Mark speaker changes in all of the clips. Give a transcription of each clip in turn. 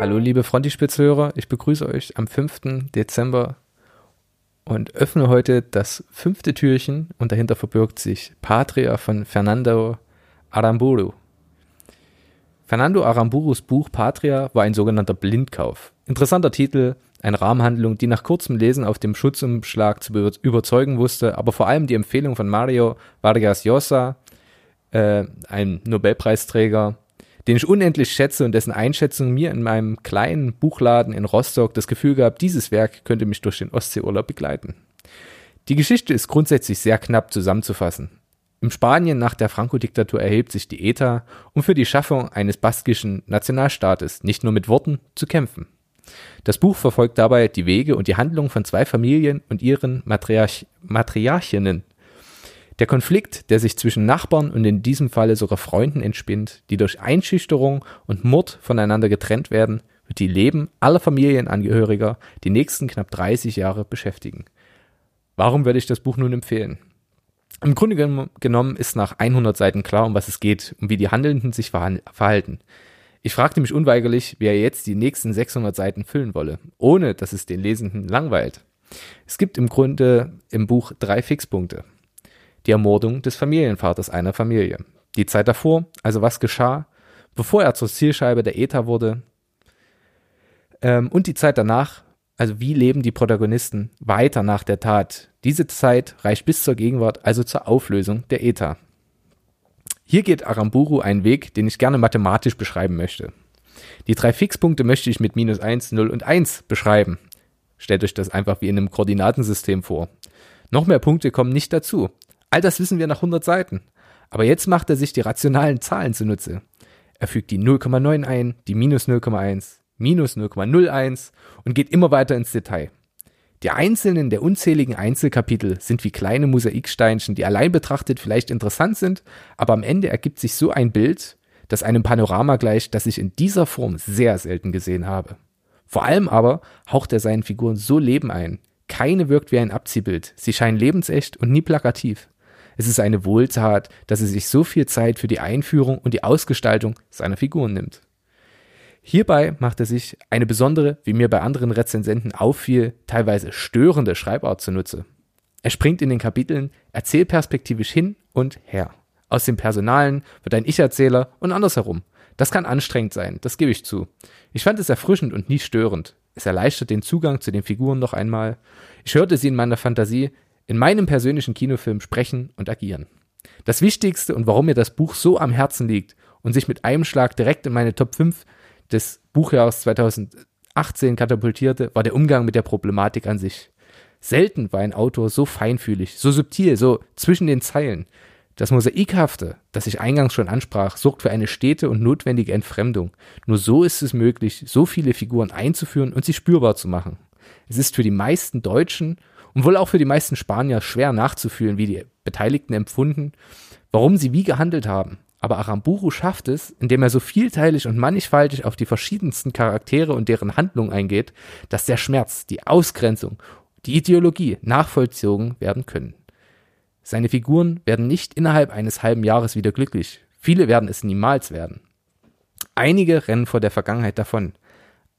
Speaker 1: Hallo liebe Frontispitzhörer, ich begrüße euch am 5. Dezember und öffne heute das fünfte Türchen und dahinter verbirgt sich Patria von Fernando Aramburu. Fernando Aramburus Buch Patria war ein sogenannter Blindkauf. Interessanter Titel, eine Rahmenhandlung, die nach kurzem Lesen auf dem Schutzumschlag zu überzeugen wusste, aber vor allem die Empfehlung von Mario Vargas Llosa, äh, ein Nobelpreisträger, den ich unendlich schätze und dessen Einschätzung mir in meinem kleinen Buchladen in Rostock das Gefühl gab, dieses Werk könnte mich durch den Ostseeurlaub begleiten. Die Geschichte ist grundsätzlich sehr knapp zusammenzufassen. Im Spanien nach der Franco-Diktatur erhebt sich die ETA, um für die Schaffung eines baskischen Nationalstaates nicht nur mit Worten zu kämpfen. Das Buch verfolgt dabei die Wege und die Handlungen von zwei Familien und ihren Matriarch Matriarchinnen, der Konflikt, der sich zwischen Nachbarn und in diesem Falle sogar Freunden entspinnt, die durch Einschüchterung und Mord voneinander getrennt werden, wird die Leben aller Familienangehöriger die nächsten knapp 30 Jahre beschäftigen. Warum würde ich das Buch nun empfehlen? Im Grunde genommen ist nach 100 Seiten klar, um was es geht und wie die Handelnden sich verhalten. Ich fragte mich unweigerlich, wer jetzt die nächsten 600 Seiten füllen wolle, ohne dass es den Lesenden langweilt. Es gibt im Grunde im Buch drei Fixpunkte die Ermordung des Familienvaters einer Familie. Die Zeit davor, also was geschah, bevor er zur Zielscheibe der ETA wurde, ähm, und die Zeit danach, also wie leben die Protagonisten weiter nach der Tat. Diese Zeit reicht bis zur Gegenwart, also zur Auflösung der ETA. Hier geht Aramburu einen Weg, den ich gerne mathematisch beschreiben möchte. Die drei Fixpunkte möchte ich mit minus 1, 0 und 1 beschreiben. Stellt euch das einfach wie in einem Koordinatensystem vor. Noch mehr Punkte kommen nicht dazu. All das wissen wir nach 100 Seiten. Aber jetzt macht er sich die rationalen Zahlen zunutze. Er fügt die 0,9 ein, die minus 0,1, minus 0,01 und geht immer weiter ins Detail. Die einzelnen der unzähligen Einzelkapitel sind wie kleine Mosaiksteinchen, die allein betrachtet vielleicht interessant sind, aber am Ende ergibt sich so ein Bild, das einem Panorama gleicht, das ich in dieser Form sehr selten gesehen habe. Vor allem aber haucht er seinen Figuren so Leben ein. Keine wirkt wie ein Abziehbild, sie scheinen lebensecht und nie plakativ. Es ist eine Wohltat, dass er sich so viel Zeit für die Einführung und die Ausgestaltung seiner Figuren nimmt. Hierbei macht er sich eine besondere, wie mir bei anderen Rezensenten auffiel, teilweise störende Schreibart zunutze. Er springt in den Kapiteln erzählperspektivisch hin und her. Aus dem Personalen wird ein Ich-Erzähler und andersherum. Das kann anstrengend sein, das gebe ich zu. Ich fand es erfrischend und nie störend. Es erleichtert den Zugang zu den Figuren noch einmal. Ich hörte sie in meiner Fantasie in meinem persönlichen Kinofilm sprechen und agieren. Das Wichtigste und warum mir das Buch so am Herzen liegt und sich mit einem Schlag direkt in meine Top 5 des Buchjahres 2018 katapultierte, war der Umgang mit der Problematik an sich. Selten war ein Autor so feinfühlig, so subtil, so zwischen den Zeilen. Das Mosaikhafte, das ich eingangs schon ansprach, sorgt für eine stete und notwendige Entfremdung. Nur so ist es möglich, so viele Figuren einzuführen und sie spürbar zu machen. Es ist für die meisten Deutschen und wohl auch für die meisten Spanier schwer nachzufühlen, wie die Beteiligten empfunden, warum sie wie gehandelt haben. Aber Aramburu schafft es, indem er so vielteilig und mannigfaltig auf die verschiedensten Charaktere und deren Handlung eingeht, dass der Schmerz, die Ausgrenzung, die Ideologie nachvollzogen werden können. Seine Figuren werden nicht innerhalb eines halben Jahres wieder glücklich. Viele werden es niemals werden. Einige rennen vor der Vergangenheit davon.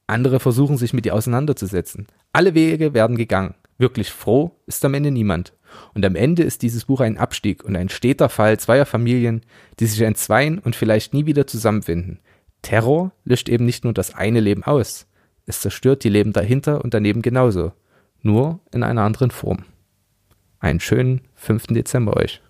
Speaker 1: Andere versuchen sich mit ihr auseinanderzusetzen. Alle Wege werden gegangen. Wirklich froh ist am Ende niemand. Und am Ende ist dieses Buch ein Abstieg und ein steter Fall zweier Familien, die sich entzweien und vielleicht nie wieder zusammenfinden. Terror löscht eben nicht nur das eine Leben aus, es zerstört die Leben dahinter und daneben genauso, nur in einer anderen Form. Einen schönen 5. Dezember euch.